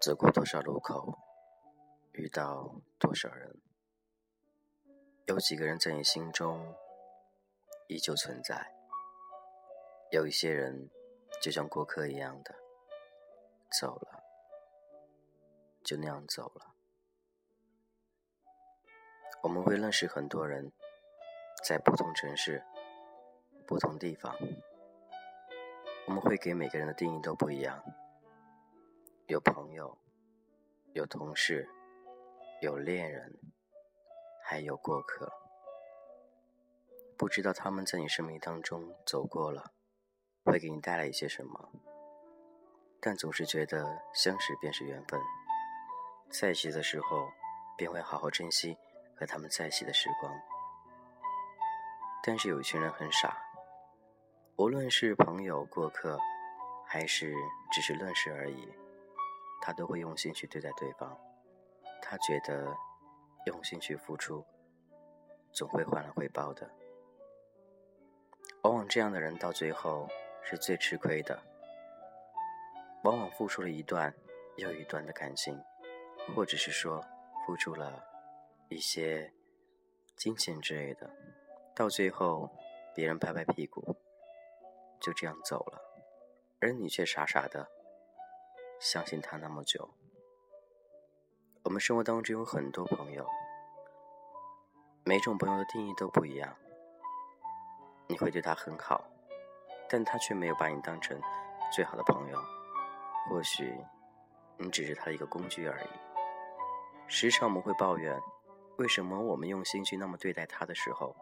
走过多少路口，遇到多少人，有几个人在你心中依旧存在？有一些人就像过客一样的走了，就那样走了。我们会认识很多人，在不同城市、不同地方，我们会给每个人的定义都不一样。有朋友，有同事，有恋人，还有过客。不知道他们在你生命当中走过了，会给你带来一些什么？但总是觉得相识便是缘分，在一起的时候便会好好珍惜和他们在一起的时光。但是有一群人很傻，无论是朋友、过客，还是只是认识而已。他都会用心去对待对方，他觉得用心去付出，总会换来回报的。往往这样的人到最后是最吃亏的，往往付出了一段又一段的感情，或者是说付出了一些金钱之类的，到最后别人拍拍屁股就这样走了，而你却傻傻的。相信他那么久，我们生活当中有很多朋友，每种朋友的定义都不一样。你会对他很好，但他却没有把你当成最好的朋友。或许你只是他的一个工具而已。时常我们会抱怨，为什么我们用心去那么对待他的时候，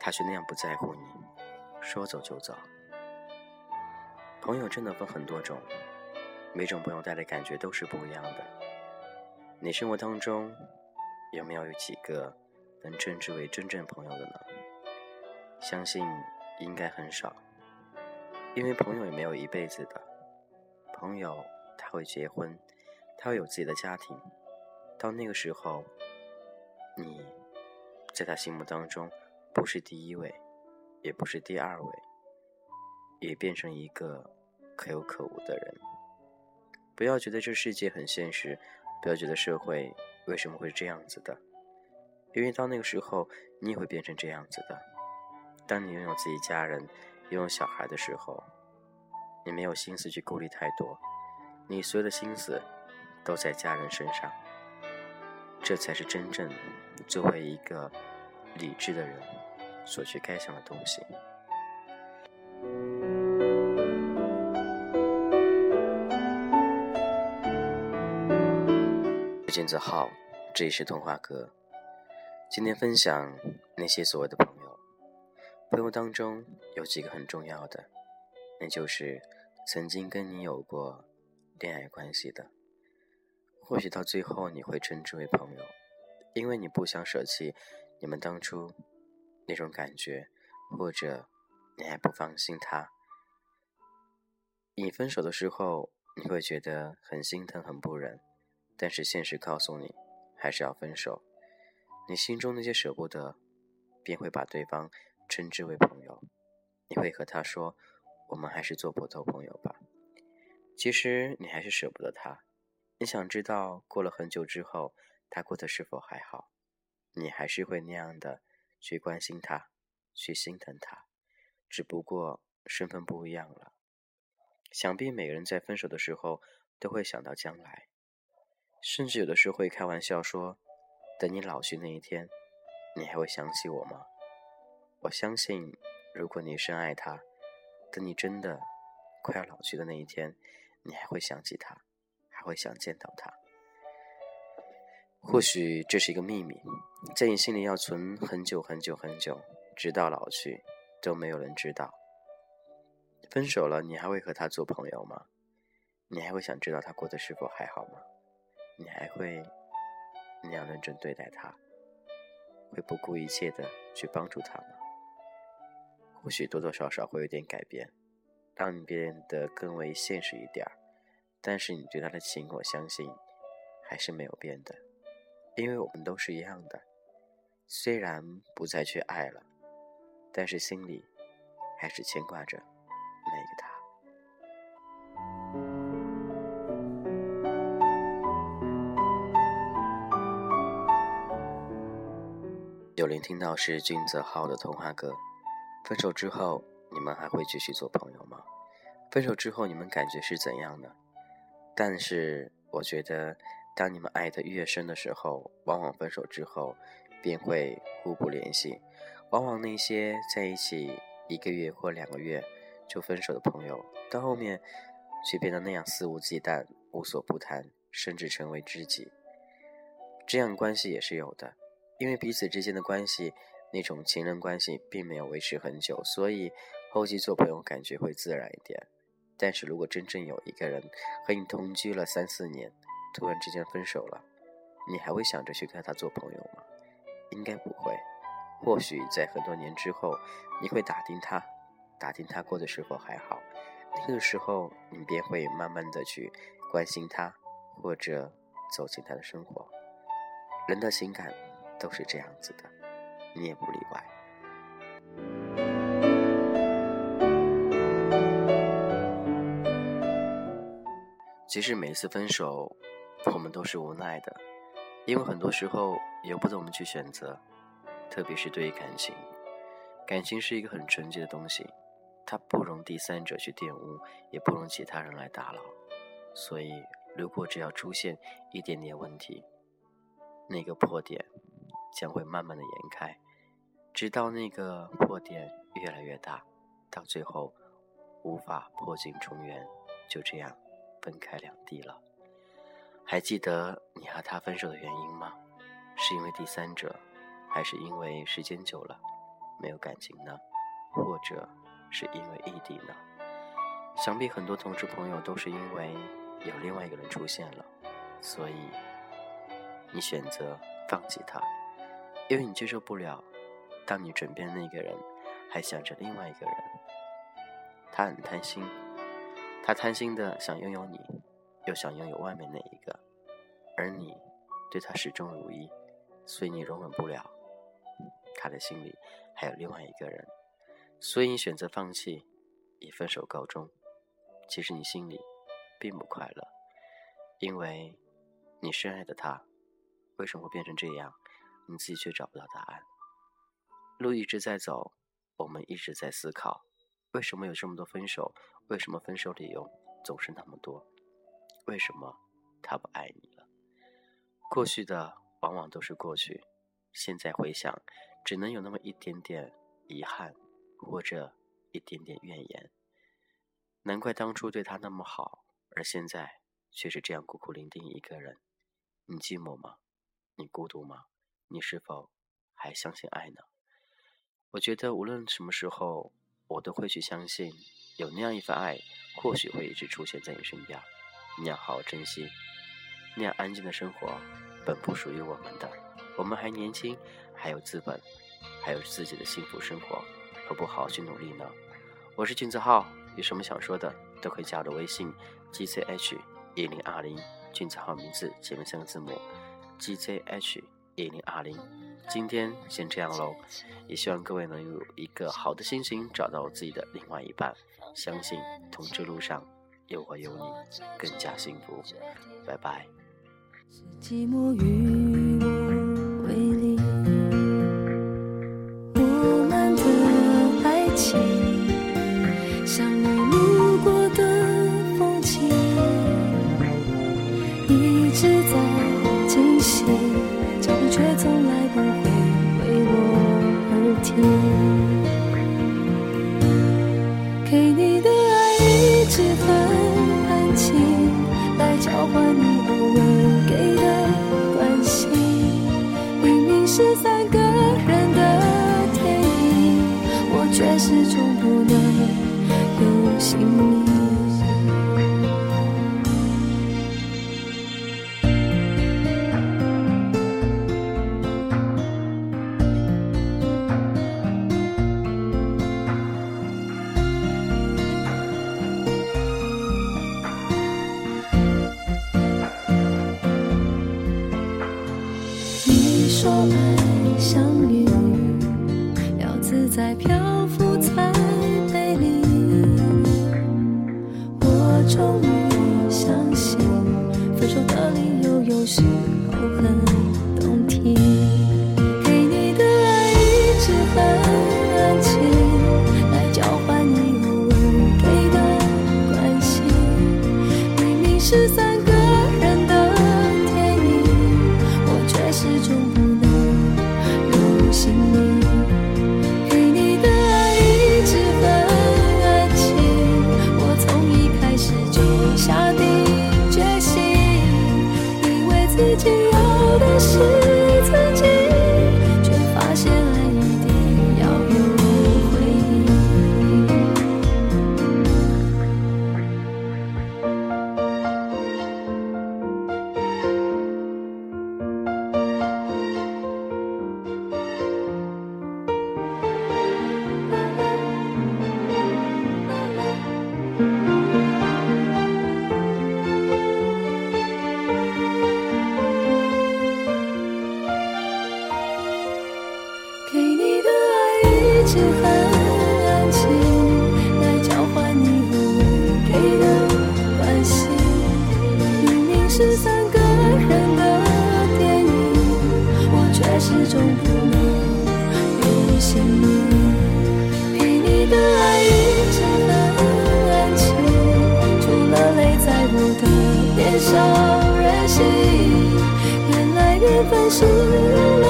他却那样不在乎你，说走就走。朋友真的分很多种。每种朋友带来感觉都是不一样的。你生活当中有没有有几个能称之为真正朋友的呢？相信应该很少，因为朋友也没有一辈子的。朋友他会结婚，他会有自己的家庭，到那个时候，你在他心目当中不是第一位，也不是第二位，也变成一个可有可无的人。不要觉得这世界很现实，不要觉得社会为什么会这样子的，因为到那个时候你也会变成这样子的。当你拥有自己家人、拥有小孩的时候，你没有心思去顾虑太多，你所有的心思都在家人身上，这才是真正作为一个理智的人所去该想的东西。金子浩，这里是童话哥。今天分享那些所谓的朋友，朋友当中有几个很重要的，那就是曾经跟你有过恋爱关系的。或许到最后你会称之为朋友，因为你不想舍弃你们当初那种感觉，或者你还不放心他。你分手的时候，你会觉得很心疼，很不忍。但是现实告诉你，还是要分手。你心中那些舍不得，便会把对方称之为朋友。你会和他说：“我们还是做普通朋友吧。”其实你还是舍不得他。你想知道过了很久之后，他过得是否还好？你还是会那样的去关心他，去心疼他，只不过身份不一样了。想必每个人在分手的时候，都会想到将来。甚至有的时候会开玩笑说：“等你老去那一天，你还会想起我吗？”我相信，如果你深爱他，等你真的快要老去的那一天，你还会想起他，还会想见到他。或许这是一个秘密，在你心里要存很久很久很久，直到老去都没有人知道。分手了，你还会和他做朋友吗？你还会想知道他过得是否还好吗？你还会那样认真对待他，会不顾一切的去帮助他吗？或许多多少少会有点改变，让你变得更为现实一点儿。但是你对他的情，我相信还是没有变的，因为我们都是一样的。虽然不再去爱了，但是心里还是牵挂着那个他。有聆听到是君泽浩的童话歌。分手之后，你们还会继续做朋友吗？分手之后，你们感觉是怎样的？但是我觉得，当你们爱得越深的时候，往往分手之后便会互不联系。往往那些在一起一个月或两个月就分手的朋友，到后面却变得那样肆无忌惮、无所不谈，甚至成为知己。这样关系也是有的，因为彼此之间的关系，那种情人关系并没有维持很久，所以后期做朋友感觉会自然一点。但是如果真正有一个人和你同居了三四年，突然之间分手了，你还会想着去跟他做朋友吗？应该不会。或许在很多年之后，你会打听他，打听他过得是否还好。那个时候，你便会慢慢的去关心他，或者走进他的生活。人的情感都是这样子的，你也不例外。其实每次分手，我们都是无奈的，因为很多时候由不得我们去选择。特别是对于感情，感情是一个很纯洁的东西，它不容第三者去玷污，也不容其他人来打扰。所以，如果只要出现一点点问题，那个破点将会慢慢的延开，直到那个破点越来越大，到最后无法破镜重圆，就这样分开两地了。还记得你和他分手的原因吗？是因为第三者？还是因为时间久了没有感情呢，或者是因为异地呢？想必很多同事朋友都是因为有另外一个人出现了，所以你选择放弃他，因为你接受不了，当你枕边的那个人还想着另外一个人，他很贪心，他贪心的想拥有你，又想拥有外面那一个，而你对他始终如一，所以你容忍不了。他的心里还有另外一个人，所以你选择放弃，以分手告终。其实你心里并不快乐，因为你深爱的他，为什么会变成这样？你自己却找不到答案。路一直在走，我们一直在思考，为什么有这么多分手？为什么分手理由总是那么多？为什么他不爱你了？过去的往往都是过去，现在回想。只能有那么一点点遗憾，或者一点点怨言。难怪当初对他那么好，而现在却是这样孤苦伶仃一个人。你寂寞吗？你孤独吗？你是否还相信爱呢？我觉得无论什么时候，我都会去相信，有那样一份爱，或许会一直出现在你身边。你要好好珍惜，那样安静的生活，本不属于我们的。我们还年轻。还有资本，还有自己的幸福生活，何不好好去努力呢？我是君子浩，有什么想说的都可以加我的微信 g c h 一零二零，君子浩名字前面三个字母 g c h 一零二零。今天先这样喽，也希望各位能有一个好的心情，找到自己的另外一半。相信同志路上也会有你更加幸福。拜拜。是寂寞与我为邻我们的爱情像你路过的风景一直在进行脚步却从来不会为我而停给你的爱一直很换你偶尔给的关心。明明是三个人的电影，我却始终不能有姓名。时候很动听。给你的爱一直很安静，来交换你偶尔给的关心。明明是三个人的电影，我却始终不能入心爱一直很安静，来交换你偶尔给的关心。明明是三个人的电影，我却始终不能入心里。给你的爱一直很安静，除了泪在我的脸上任性。原来缘分是流浪。